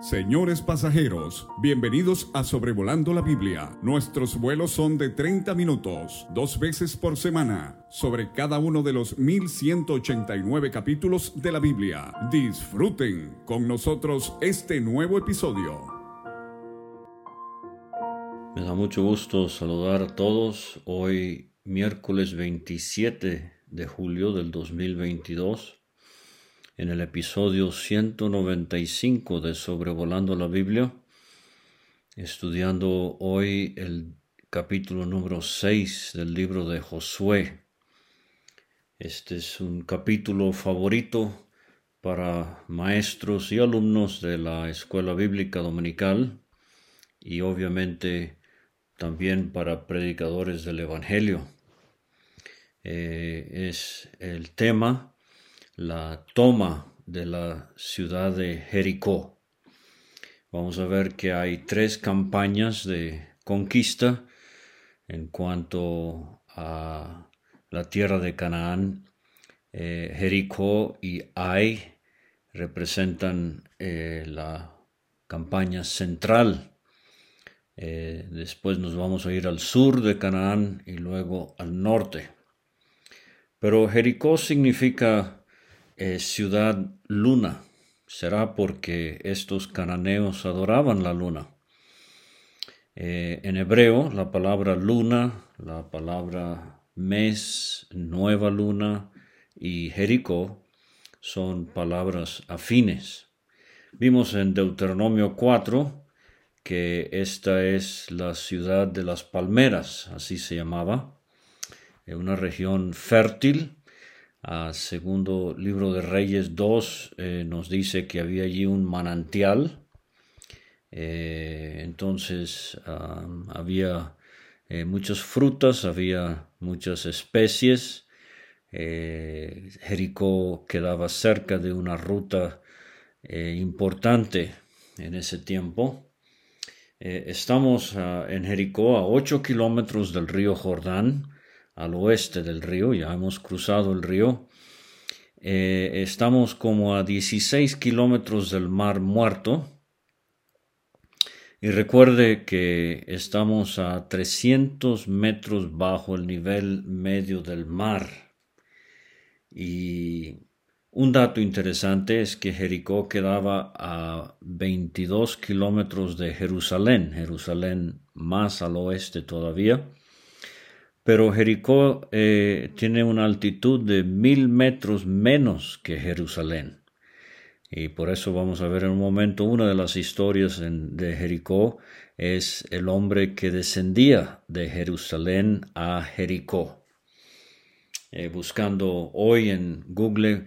Señores pasajeros, bienvenidos a Sobrevolando la Biblia. Nuestros vuelos son de 30 minutos, dos veces por semana, sobre cada uno de los 1189 capítulos de la Biblia. Disfruten con nosotros este nuevo episodio. Me da mucho gusto saludar a todos hoy miércoles 27 de julio del 2022 en el episodio 195 de Sobrevolando la Biblia, estudiando hoy el capítulo número 6 del libro de Josué. Este es un capítulo favorito para maestros y alumnos de la Escuela Bíblica Dominical y obviamente también para predicadores del Evangelio. Eh, es el tema la toma de la ciudad de Jericó. Vamos a ver que hay tres campañas de conquista en cuanto a la tierra de Canaán. Eh, Jericó y Ai representan eh, la campaña central. Eh, después nos vamos a ir al sur de Canaán y luego al norte. Pero Jericó significa eh, ciudad luna. Será porque estos cananeos adoraban la luna. Eh, en hebreo, la palabra luna, la palabra mes, nueva luna y Jericó son palabras afines. Vimos en Deuteronomio 4 que esta es la ciudad de las palmeras, así se llamaba, en una región fértil segundo libro de Reyes 2 eh, nos dice que había allí un manantial. Eh, entonces había eh, muchas frutas, había muchas especies. Jericó quedaba cerca de una ruta importante en ese tiempo. estamos ah, en Jericó a 8 kilómetros del río Jordán al oeste del río, ya hemos cruzado el río. Eh, estamos como a 16 kilómetros del mar muerto. Y recuerde que estamos a 300 metros bajo el nivel medio del mar. Y un dato interesante es que Jericó quedaba a 22 kilómetros de Jerusalén, Jerusalén más al oeste todavía pero Jericó eh, tiene una altitud de mil metros menos que Jerusalén. Y por eso vamos a ver en un momento una de las historias de Jericó es el hombre que descendía de Jerusalén a Jericó. Eh, buscando hoy en Google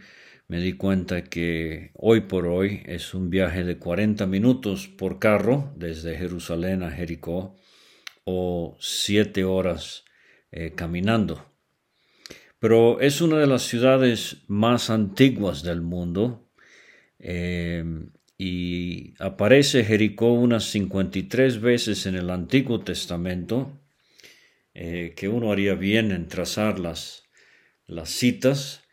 me di cuenta que hoy por hoy es un viaje de 40 minutos por carro desde Jerusalén a Jericó o 7 horas eh, caminando. Pero es una de las ciudades más antiguas del mundo eh, y aparece Jericó unas 53 veces en el Antiguo Testamento, eh, que uno haría bien en trazar las, las citas.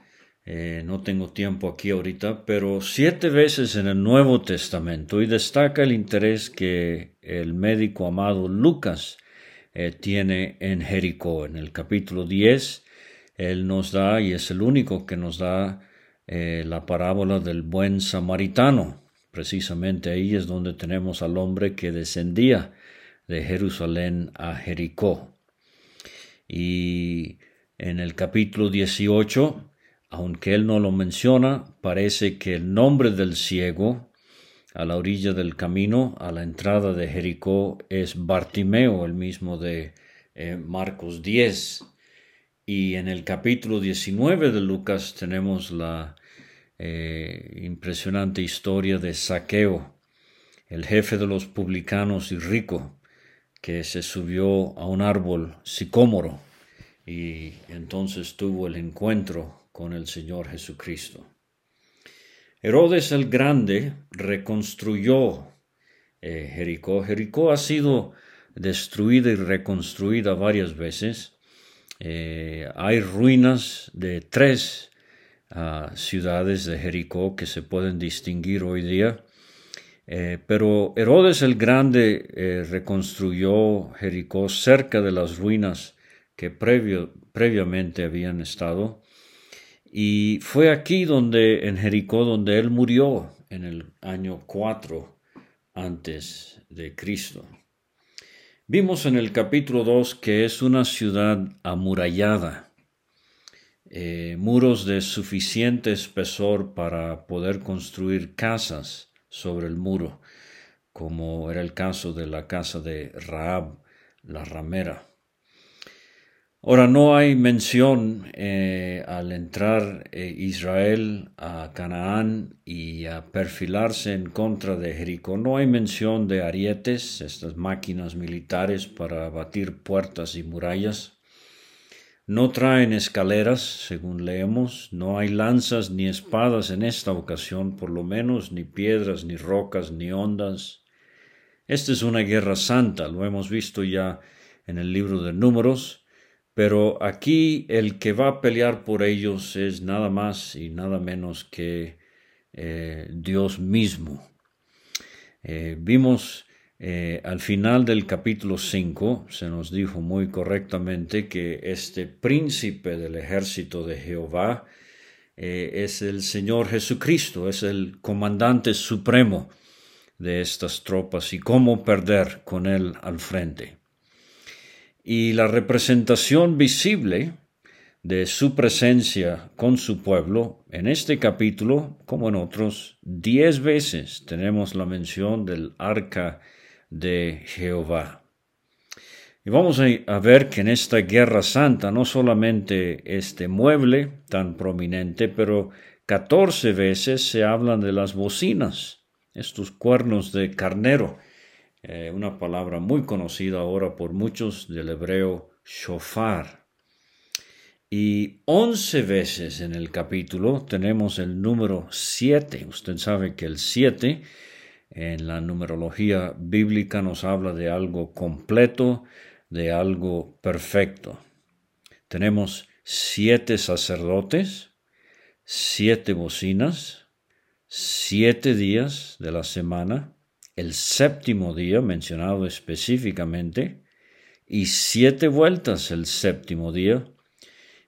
no tengo tiempo aquí ahorita, pero siete veces en el Nuevo Testamento y destaca el interés que el médico amado Lucas eh, tiene en Jericó. En el capítulo 10, Él nos da, y es el único que nos da, eh, la parábola del buen samaritano. Precisamente ahí es donde tenemos al hombre que descendía de Jerusalén a Jericó. Y en el capítulo 18, aunque él no lo menciona, parece que el nombre del ciego a la orilla del camino, a la entrada de Jericó, es Bartimeo, el mismo de eh, Marcos 10. Y en el capítulo 19 de Lucas tenemos la eh, impresionante historia de Saqueo, el jefe de los publicanos y rico, que se subió a un árbol sicómoro y entonces tuvo el encuentro con el Señor Jesucristo. Herodes el Grande reconstruyó eh, Jericó. Jericó ha sido destruida y reconstruida varias veces. Eh, hay ruinas de tres ah, ciudades de Jericó que se pueden distinguir hoy día. Eh, pero Herodes el Grande reconstruyó Jericó cerca de las ruinas que previamente habían estado. Y fue aquí donde, en Jericó, donde él murió en el año 4 antes de Cristo. Vimos en el capítulo 2 que es una ciudad amurallada, eh, muros de suficiente espesor para poder construir casas sobre el muro, como era el caso de la casa de Raab, la ramera. Ahora no hay mención eh, al entrar eh, Israel a Canaán y a perfilarse en contra de Jericó. No hay mención de arietes, estas máquinas militares para batir puertas y murallas. No traen escaleras, según leemos, no hay lanzas ni espadas en esta ocasión, por lo menos, ni piedras, ni rocas, ni ondas. Esta es una guerra santa, lo hemos visto ya en el libro de Números, pero aquí el que va a pelear por ellos es nada más y nada menos que eh, Dios mismo. Eh, vimos eh, al final del capítulo 5 se nos dijo muy correctamente que este príncipe del ejército de Jehová eh, es el Señor Jesucristo, es el comandante supremo de estas tropas y cómo perder con él al frente. Y la representación visible de su presencia con su pueblo, en este capítulo, como en otros, diez veces tenemos la mención del arca de Jehová. Y vamos a ver que en esta guerra santa no solamente este mueble tan prominente, pero catorce veces se hablan de las bocinas, estos cuernos de carnero, eh, una palabra muy conocida ahora por muchos del hebreo shofar. Y once veces en el capítulo tenemos el número siete. Usted sabe que el siete en la numerología bíblica nos habla de algo completo, de algo perfecto. Tenemos siete sacerdotes, siete bocinas, siete días de la semana, el séptimo día mencionado específicamente, y siete vueltas el séptimo día.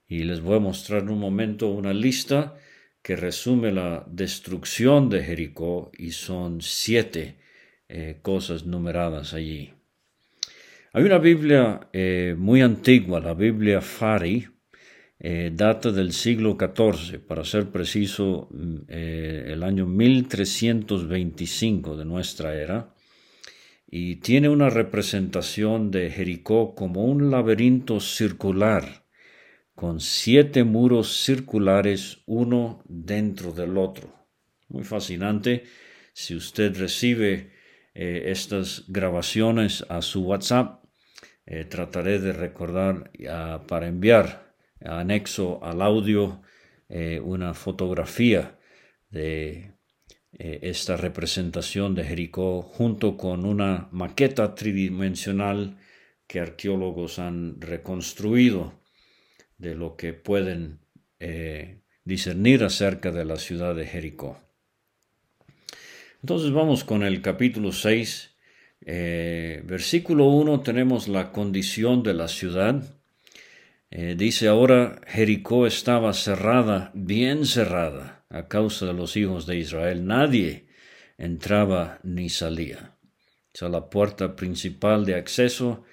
Y les voy a mostrar en un momento una lista que resume la destrucción de Jericó y son siete eh, cosas numeradas allí. Hay una Biblia eh, muy antigua, la Biblia Fari, eh, data del siglo XIV, para ser preciso, mm, el año 1325 de nuestra era, y tiene una representación de Jericó como un laberinto circular con siete muros circulares uno dentro del otro. Muy fascinante. Si usted recibe eh, estas grabaciones a su WhatsApp, eh, trataré de recordar para enviar anexo al audio eh, una fotografía de esta representación de Jericó junto con una maqueta tridimensional que arqueólogos han reconstruido de lo que pueden eh, discernir acerca de la ciudad de Jericó. Entonces vamos con el capítulo 6, eh, versículo 1 tenemos la condición de la ciudad. Eh, dice ahora, Jericó estaba cerrada, bien cerrada, a causa de los hijos de Israel. Nadie entraba ni salía. O sea, la puerta principal de acceso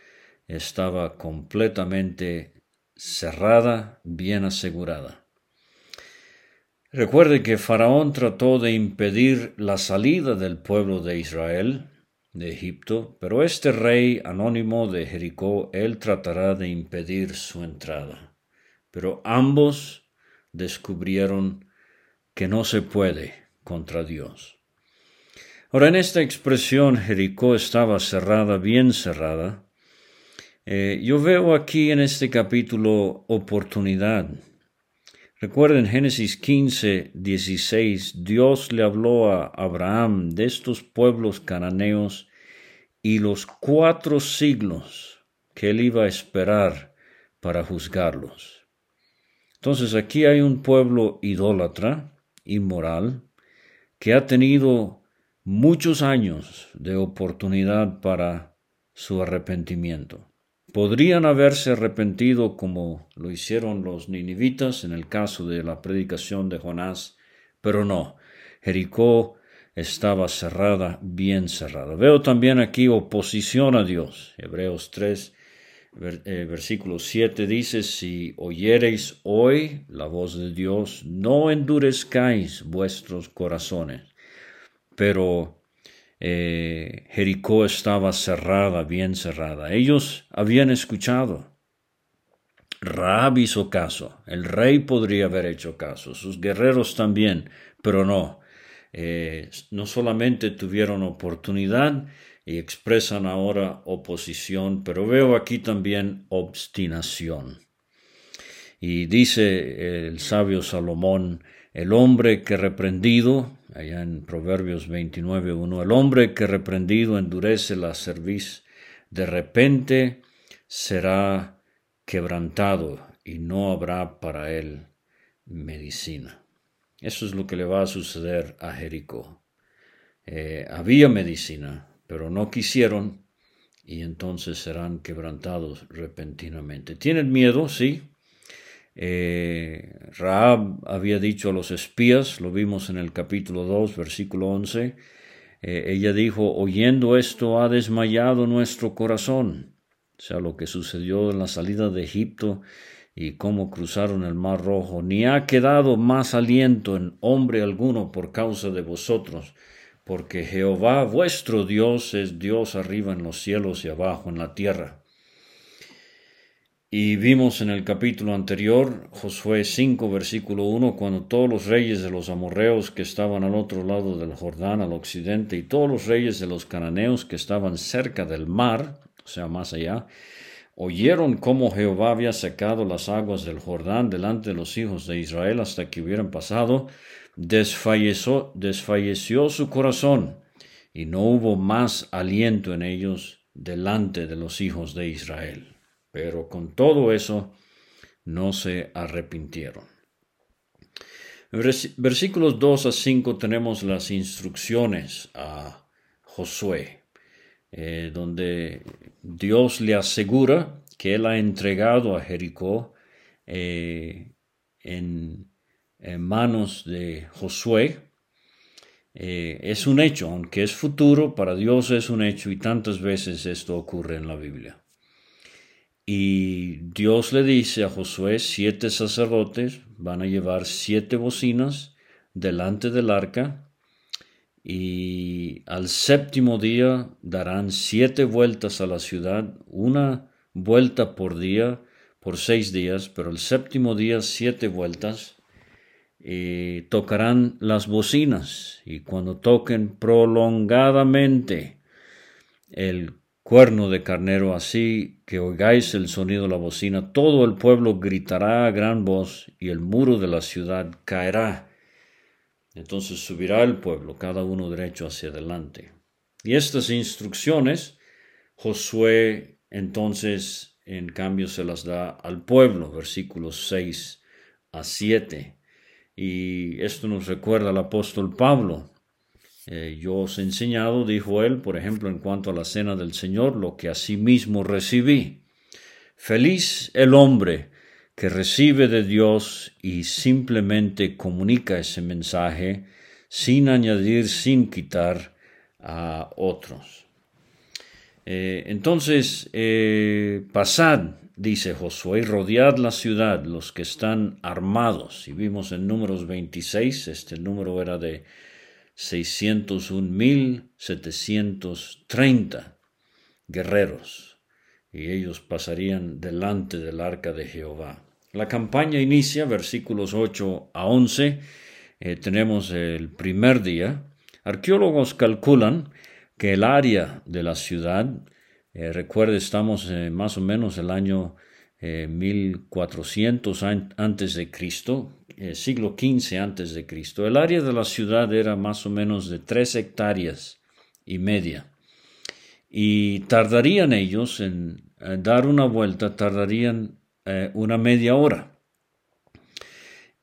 estaba completamente cerrada, bien asegurada. Recuerde que Faraón trató de impedir la salida del pueblo de Israel de Egipto, pero este rey anónimo de Jericó, él tratará de impedir su entrada. Pero ambos descubrieron que no se puede contra Dios. Ahora, en esta expresión Jericó estaba cerrada, bien cerrada, eh, yo veo aquí en este capítulo oportunidad. Recuerden Génesis 15, 16, Dios le habló a Abraham de estos pueblos cananeos y los cuatro siglos que él iba a esperar para juzgarlos. Entonces aquí hay un pueblo idólatra, inmoral, que ha tenido muchos años de oportunidad para su arrepentimiento. Podrían haberse arrepentido como lo hicieron los ninivitas en el caso de la predicación de Jonás, pero no. Jericó estaba cerrada, bien cerrada. Veo también aquí oposición a Dios. Hebreos 3, eh, versículo 7 dice, si oyereis hoy la voz de Dios, no endurezcáis vuestros corazones. Pero eh, Jericó estaba cerrada, bien cerrada. Ellos habían escuchado. Raab hizo caso. El rey podría haber hecho caso. Sus guerreros también, pero no. Eh, no solamente tuvieron oportunidad y expresan ahora oposición, pero veo aquí también obstinación. Y dice el sabio Salomón, el hombre que reprendido, allá en Proverbios 29.1, el hombre que reprendido endurece la cerviz, de repente será quebrantado y no habrá para él medicina. Eso es lo que le va a suceder a Jericó. Eh, había medicina, pero no quisieron y entonces serán quebrantados repentinamente. ¿Tienen miedo? Sí. Eh, Raab había dicho a los espías, lo vimos en el capítulo 2, versículo 11, eh, ella dijo, oyendo esto ha desmayado nuestro corazón. O sea, lo que sucedió en la salida de Egipto y cómo cruzaron el mar rojo, ni ha quedado más aliento en hombre alguno por causa de vosotros, porque Jehová vuestro Dios es Dios arriba en los cielos y abajo en la tierra. Y vimos en el capítulo anterior, Josué 5, versículo 1, cuando todos los reyes de los amorreos que estaban al otro lado del Jordán, al occidente, y todos los reyes de los cananeos que estaban cerca del mar, o sea, más allá, oyeron cómo Jehová había secado las aguas del Jordán delante de los hijos de Israel hasta que hubieran pasado, desfalleció, desfalleció su corazón y no hubo más aliento en ellos delante de los hijos de Israel. Pero con todo eso no se arrepintieron. Versículos 2 a 5 tenemos las instrucciones a Josué. Eh, donde Dios le asegura que Él ha entregado a Jericó eh, en, manos de Josué. Eh, es un hecho, aunque es futuro, para Dios es un hecho y tantas veces esto ocurre en la Biblia. Y Dios le dice a Josué, siete sacerdotes van a llevar siete bocinas delante del arca y al séptimo día darán siete vueltas a la ciudad, una vuelta por día, por seis días, pero el séptimo día siete vueltas, y tocarán las bocinas, y cuando toquen prolongadamente el cuerno de carnero, así que oigáis el sonido de la bocina, todo el pueblo gritará a gran voz, y el muro de la ciudad caerá entonces subirá el pueblo, cada uno derecho hacia adelante. Y estas instrucciones, Josué entonces en cambio se las da al pueblo, versículos 6 a 7. Y esto nos recuerda al apóstol Pablo. Eh, yo os he enseñado, dijo él, por ejemplo, en cuanto a la cena del Señor, lo que mismo recibí. Feliz el hombre que recibe de Dios y simplemente comunica ese mensaje sin añadir, sin quitar a otros. Eh, entonces, eh, pasad, dice Josué, rodead la ciudad, los que están armados. Y vimos en números 26, este número era de 601.730 guerreros, y ellos pasarían delante del arca de Jehová. La campaña inicia, versículos 8 a 11. Eh, tenemos el primer día. Arqueólogos calculan que el área de la ciudad, eh, recuerde, estamos más o menos el año 1400 eh, antes de Cristo, siglo XV Cristo. El área de la ciudad era más o menos de tres hectáreas y media. Y tardarían ellos en dar una vuelta, tardarían eh, una media hora.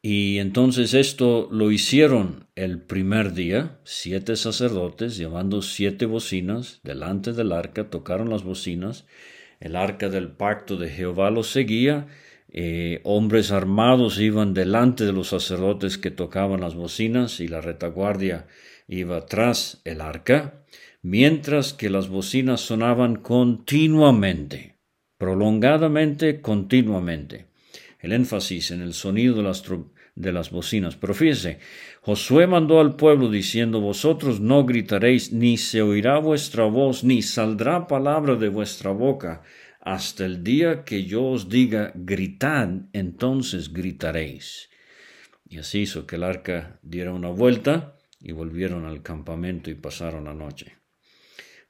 Y entonces esto lo hicieron el primer día, siete sacerdotes llevando siete bocinas delante del arca tocaron las bocinas. El arca del pacto de Jehová los seguía. Eh, hombres armados iban delante de los sacerdotes que tocaban las bocinas y la retaguardia iba tras el arca, mientras que las bocinas sonaban continuamente, prolongadamente, continuamente. El énfasis en el sonido de las, bocinas. Pero fíjese, Josué mandó al pueblo diciendo, vosotros no gritaréis, ni se oirá vuestra voz, ni saldrá palabra de vuestra boca, hasta el día que yo os diga, gritad, entonces gritaréis. Y así hizo que el arca diera una vuelta y volvieron al campamento y pasaron la noche.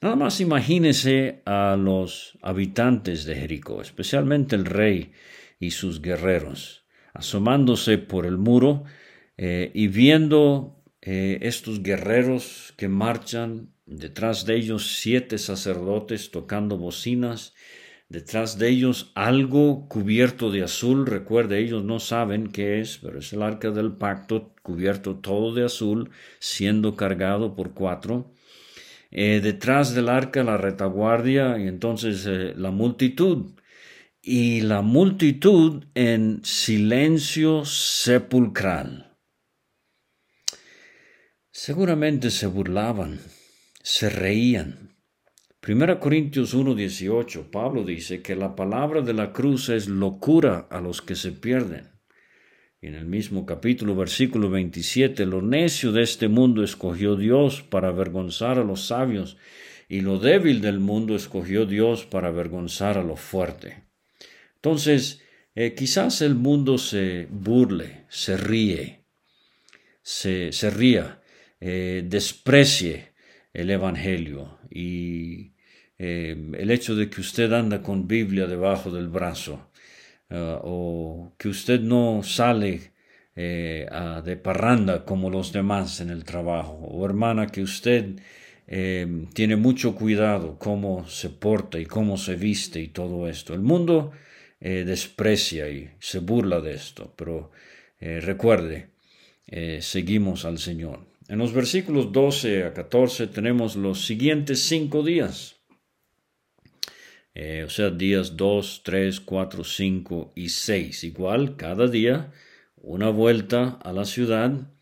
Nada más imagínese a los habitantes de Jericó, especialmente el rey y sus guerreros asomándose por el muro eh, y viendo eh, estos guerreros que marchan, detrás de ellos siete sacerdotes tocando bocinas, detrás de ellos algo cubierto de azul, recuerde, ellos no saben qué es, pero es el arca del pacto cubierto todo de azul, siendo cargado por cuatro. Eh, detrás del arca la retaguardia y entonces la multitud y la multitud en silencio sepulcral. Seguramente se burlaban, se reían. 1 Corintios 1:18, Pablo dice que la palabra de la cruz es locura a los que se pierden. Y en el mismo capítulo, versículo 27, lo necio de este mundo escogió Dios para avergonzar a los sabios, y lo débil del mundo escogió Dios para avergonzar a lo fuerte. Entonces, eh, quizás el mundo se burle, se ríe, se, se ría, eh, desprecie el Evangelio y eh, el hecho de que usted anda con Biblia debajo del brazo o que usted no sale de parranda como los demás en el trabajo o hermana que usted tiene mucho cuidado cómo se porta y cómo se viste y todo esto. El mundo eh, desprecia y se burla de esto, pero eh, recuerde, eh, seguimos al Señor. En los versículos 12 a 14 tenemos los siguientes cinco días. O sea, días 2, 3, 4, 5 y 6. Igual, cada día una vuelta a la ciudad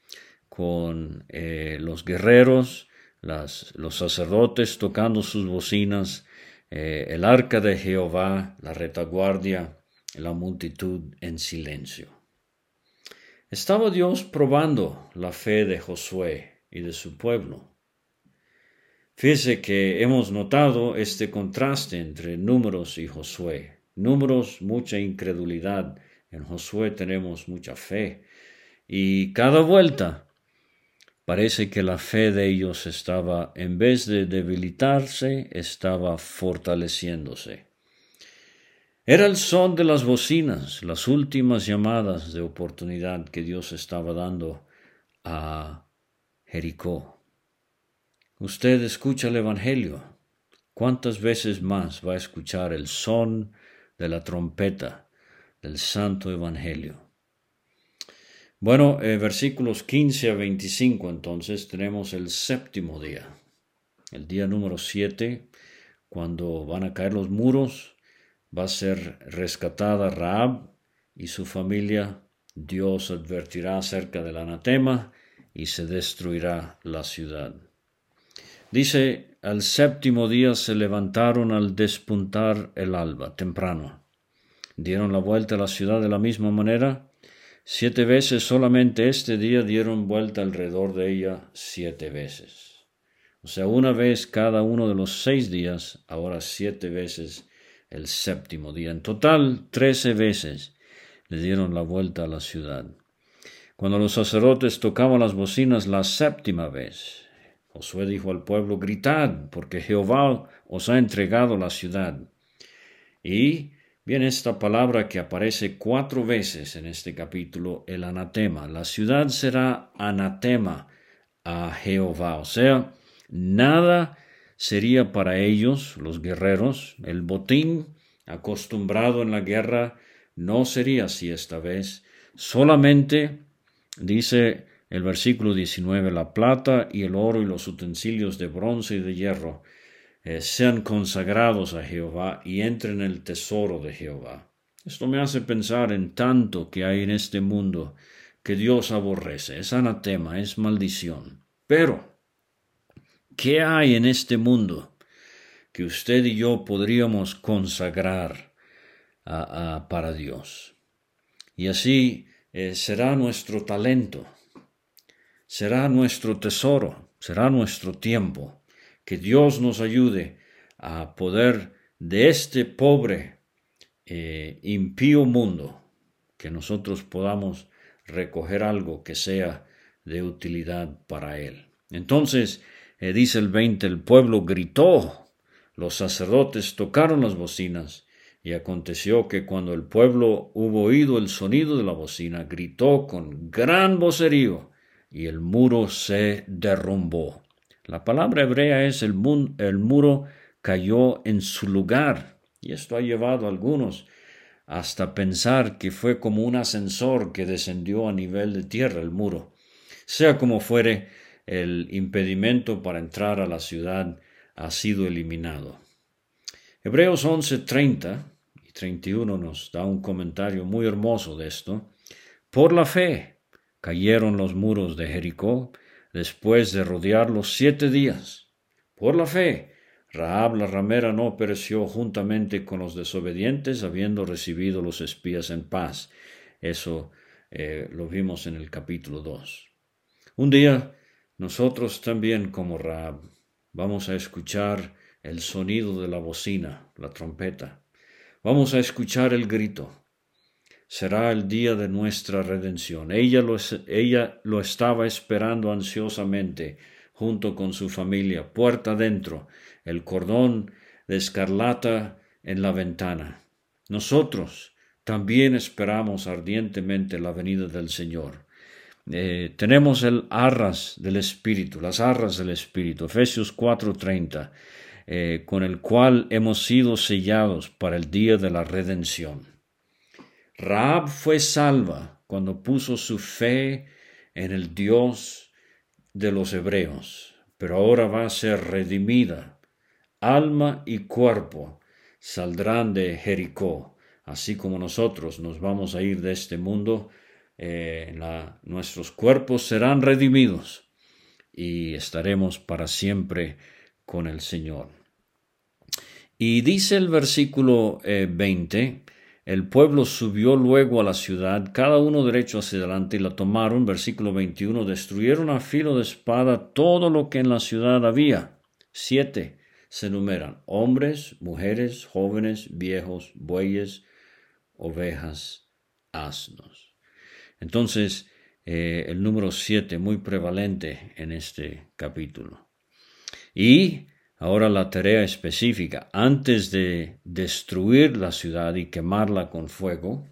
con los guerreros, los sacerdotes tocando sus bocinas, eh, el arca de Jehová, la retaguardia, la multitud en silencio. Estaba Dios probando la fe de Josué y de su pueblo. Fíjese que hemos notado este contraste entre números y Josué. Números, mucha incredulidad. En Josué tenemos mucha fe. Y cada vuelta Parece que la fe de ellos estaba, en vez de debilitarse, estaba fortaleciéndose. Era el son de las bocinas, las últimas llamadas de oportunidad que Dios estaba dando a Jericó. Usted escucha el Evangelio. ¿Cuántas veces más va a escuchar el son de la trompeta del Santo Evangelio? Bueno, eh, versículos 15 a 25 entonces tenemos el séptimo día, el día número 7, cuando van a caer los muros, va a ser rescatada Raab y su familia, Dios advertirá acerca del anatema y se destruirá la ciudad. Dice, al séptimo día se levantaron al despuntar el alba, temprano. Dieron la vuelta a la ciudad de la misma manera Siete veces solamente este día dieron vuelta alrededor de ella siete veces. O sea, una vez cada uno de los seis días, ahora siete veces el séptimo día. En total, trece veces le dieron la vuelta a la ciudad. Cuando los sacerdotes tocaban las bocinas la séptima vez, Josué dijo al pueblo, gritad, porque Jehová os ha entregado la ciudad. Y Bien, esta palabra que aparece cuatro veces en este capítulo, el anatema. La ciudad será anatema a Jehová, o sea, nada sería para ellos, los guerreros, el botín acostumbrado en la guerra no sería así esta vez, solamente, dice el versículo 19, la plata y el oro y los utensilios de bronce y de hierro eh, sean consagrados a Jehová y entren en el tesoro de Jehová. Esto me hace pensar en tanto que hay en este mundo que Dios aborrece, es anatema, es maldición. Pero, ¿qué hay en este mundo que usted y yo podríamos consagrar para Dios? Y así eh, será nuestro talento, será nuestro tesoro, será nuestro tiempo. Que Dios nos ayude a poder de este pobre, eh, impío mundo, que nosotros podamos recoger algo que sea de utilidad para él. Entonces, eh, dice el 20, el pueblo gritó, los sacerdotes tocaron las bocinas, y aconteció que cuando el pueblo hubo oído el sonido de la bocina, gritó con gran vocerío, y el muro se derrumbó. La palabra hebrea es el, el muro cayó en su lugar, y esto ha llevado a algunos hasta pensar que fue como un ascensor que descendió a nivel de tierra el muro. Sea como fuere, el impedimento para entrar a la ciudad ha sido eliminado. Hebreos 11:30 y 31 nos da un comentario muy hermoso de esto. Por la fe, Cayeron los muros de Jericó después de rodearlos siete días. Por la fe, Rahab la ramera no pereció juntamente con los desobedientes, habiendo recibido los espías en paz. Eso eh, lo vimos en el capítulo 2. Un día, nosotros también como Rahab vamos a escuchar el sonido de la bocina, la trompeta. Vamos a escuchar el grito será el día de nuestra redención. Ella lo, ella lo estaba esperando ansiosamente, junto con su familia, puerta adentro, el cordón de escarlata en la ventana. Nosotros también esperamos ardientemente la venida del Señor. Eh, tenemos el arras del Espíritu, las arras del Espíritu, Efesios 4:30, eh, con el cual hemos sido sellados para el día de la redención. Raab fue salva cuando puso su fe en el Dios de los hebreos, pero ahora va a ser redimida. Alma y cuerpo saldrán de Jericó, así como nosotros nos vamos a ir de este mundo, eh, nuestros cuerpos serán redimidos y estaremos para siempre con el Señor. Y dice el versículo 20, eh, el pueblo subió luego a la ciudad, cada uno derecho hacia adelante, y la tomaron. Versículo 21. Destruyeron a filo de espada todo lo que en la ciudad había. Siete se enumeran: hombres, mujeres, jóvenes, viejos, bueyes, ovejas, asnos. Entonces, eh, el número siete, muy prevalente en este capítulo. Y Ahora la tarea específica, antes de destruir la ciudad y quemarla con fuego,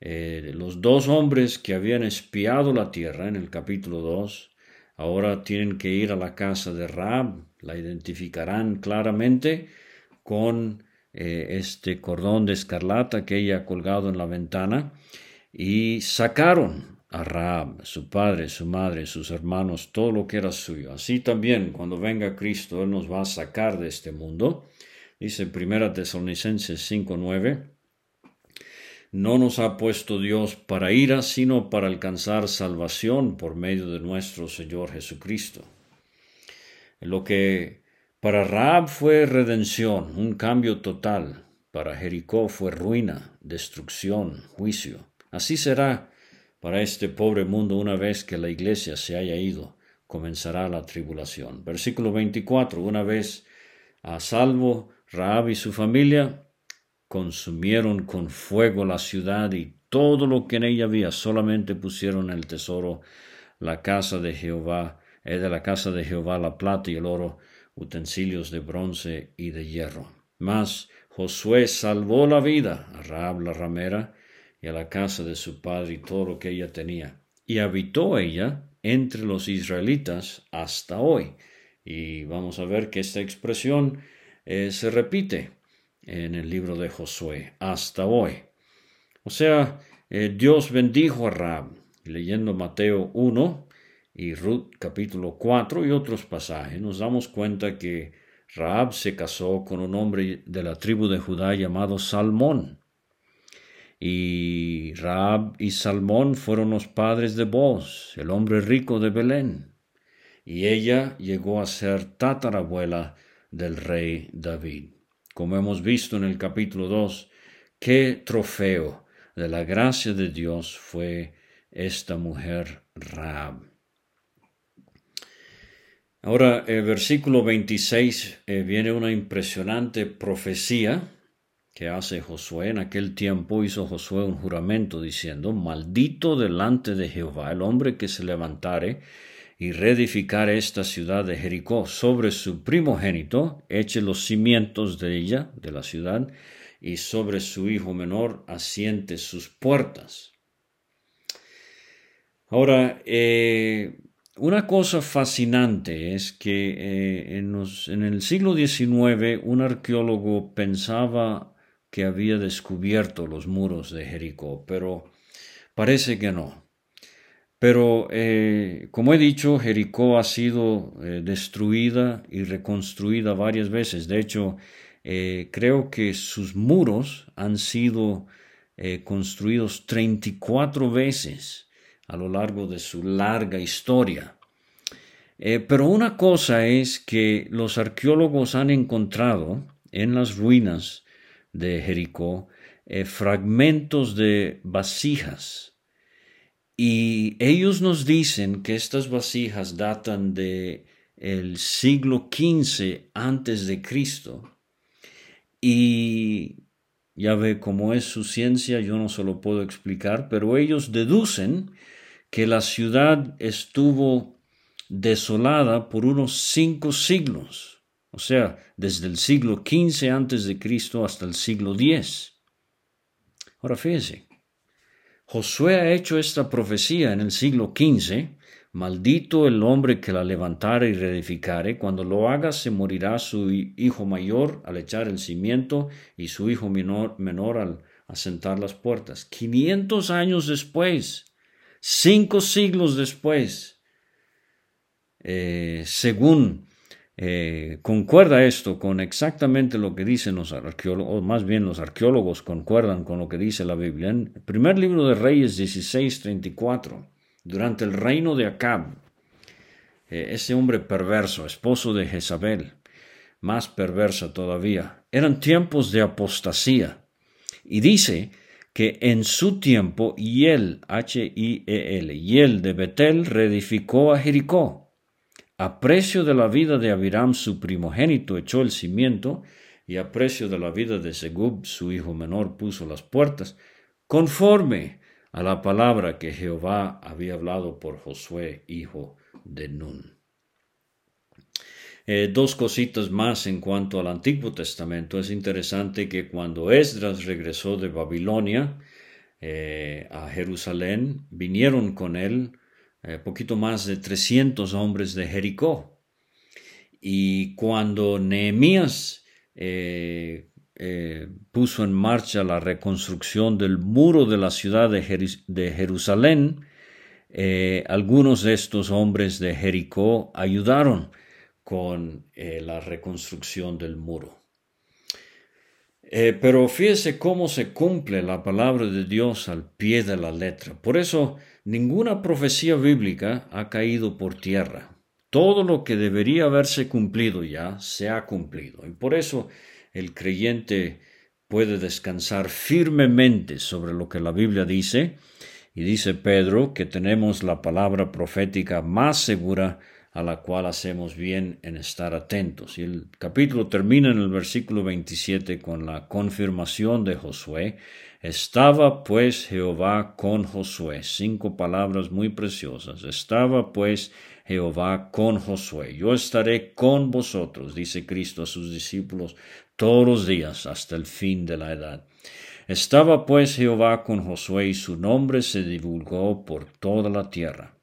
eh, los dos hombres que habían espiado la tierra en el capítulo 2, ahora tienen que ir a la casa de Rab, la identificarán claramente con eh, este cordón de escarlata que ella ha colgado en la ventana y sacaron a Rahab, su padre, su madre, sus hermanos, todo lo que era suyo. Así también, cuando venga Cristo, Él nos va a sacar de este mundo. Dice 1 Tesalonicenses 5:9, no nos ha puesto Dios para ira, sino para alcanzar salvación por medio de nuestro Señor Jesucristo. Lo que para Rahab fue redención, un cambio total, para Jericó fue ruina, destrucción, juicio. Así será para este pobre mundo una vez que la iglesia se haya ido, comenzará la tribulación. Versículo 24. Una vez a salvo Raab y su familia, consumieron con fuego la ciudad y todo lo que en ella había, solamente pusieron el tesoro, la casa de Jehová, es de la casa de Jehová la plata y el oro, utensilios de bronce y de hierro. Mas Josué salvó la vida a Raab la ramera, y a la casa de su padre y todo lo que ella tenía. Y habitó ella entre los israelitas hasta hoy. Y vamos a ver que esta expresión eh, se repite en el libro de Josué, hasta hoy. O sea, eh, Dios bendijo a Rab, leyendo Mateo 1 y Ruth capítulo 4 y otros pasajes, nos damos cuenta que Raab se casó con un hombre de la tribu de Judá llamado Salmón. Y Raab y Salmón fueron los padres de Boz, el hombre rico de Belén. Y ella llegó a ser tatarabuela del rey David. Como hemos visto en el capítulo 2, qué trofeo de la gracia de Dios fue esta mujer Raab. Ahora, el versículo 26 eh, viene una impresionante profecía que hace Josué. En aquel tiempo hizo Josué un juramento diciendo, maldito delante de Jehová el hombre que se levantare y reedificar esta ciudad de Jericó sobre su primogénito, eche los cimientos de ella, de la ciudad, y sobre su hijo menor asiente sus puertas. Ahora, eh, una cosa fascinante es que eh, en, en, el siglo XIX un arqueólogo pensaba que había descubierto los muros de Jericó, pero parece que no. Pero, eh, como he dicho, Jericó ha sido eh, destruida y reconstruida varias veces. De hecho, eh, creo que sus muros han sido construidos 34 veces a lo largo de su larga historia. pero una cosa es que los arqueólogos han encontrado en las ruinas de Jericó fragmentos de vasijas y ellos nos dicen que estas vasijas datan de el siglo XV antes de Cristo. Y ya ve cómo es su ciencia, yo no se lo puedo explicar, pero ellos deducen que la ciudad estuvo desolada por unos cinco siglos, o sea, desde el siglo XV antes de Cristo hasta el siglo X. Ahora fíjense, Josué ha hecho esta profecía en el siglo XV. Maldito el hombre que la levantare y reedificare, cuando lo haga se morirá su hijo mayor al echar el cimiento y su hijo menor, menor al asentar las puertas. Quinientos años después, cinco siglos después, eh, según eh, concuerda esto con exactamente lo que dicen los arqueólogos, más bien los arqueólogos concuerdan con lo que dice la Biblia. En el primer libro de Reyes 16:34, durante el reino de Acab, eh, ese hombre perverso, esposo de Jezabel, más perversa todavía, eran tiempos de apostasía. Y dice que en su tiempo Hiel, H-I-E-L, Hiel de Betel reedificó a Jericó a precio de la vida de Abiram su primogénito echó el cimiento, y a precio de la vida de Segub su hijo menor puso las puertas, conforme a la palabra que Jehová había hablado por Josué, hijo de Nun. Eh, dos cositas más en cuanto al Antiguo Testamento. Es interesante que cuando Esdras regresó de Babilonia eh, a Jerusalén, vinieron con él eh, poquito más de 300 hombres de Jericó. Y cuando Nehemías eh, eh, puso en marcha la reconstrucción del muro de la ciudad de, Jerusalén, algunos de estos hombres de Jericó ayudaron con la reconstrucción del muro. pero fíjese cómo se cumple la palabra de Dios al pie de la letra. Por eso Ninguna profecía bíblica ha caído por tierra. Todo lo que debería haberse cumplido ya se ha cumplido. Y por eso el creyente puede descansar firmemente sobre lo que la Biblia dice. Y dice Pedro que tenemos la palabra profética más segura a la cual hacemos bien en estar atentos. Y el capítulo termina en el versículo 27 con la confirmación de Josué estaba pues Jehová con Josué. Cinco palabras muy preciosas. Estaba pues Jehová con Josué. Yo estaré con vosotros, dice Cristo a sus discípulos, todos los días hasta el fin de la edad. Estaba pues Jehová con Josué y su nombre se divulgó por toda la tierra.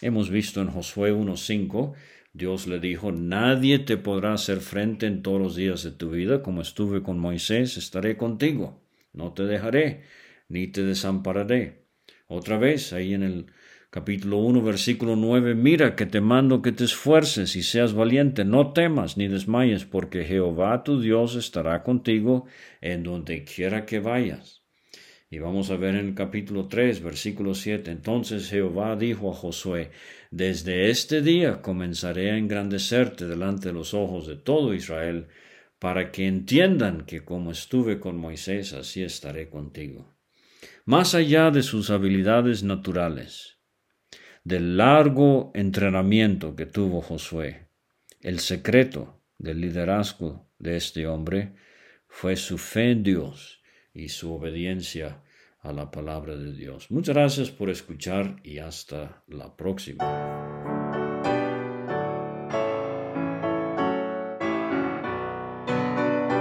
Hemos visto en Josué 1.5, Dios le dijo, nadie te podrá hacer frente en todos los días de tu vida, como estuve con Moisés, estaré contigo no te dejaré, ni te desampararé. Otra vez, ahí en el capítulo 1, versículo 9, mira que te mando que te esfuerces y seas valiente, no temas ni desmayes, porque Jehová tu Dios estará contigo en donde quiera que vayas. Y vamos a ver en el capítulo 3, versículo 7, entonces Jehová dijo a Josué, desde este día comenzaré a engrandecerte delante de los ojos de todo Israel, para que entiendan que como estuve con Moisés, así estaré contigo. Más allá de sus habilidades naturales, del largo entrenamiento que tuvo Josué. El secreto del liderazgo de este hombre fue su fe en Dios y su obediencia a la palabra de Dios. Muchas gracias por escuchar y hasta la próxima.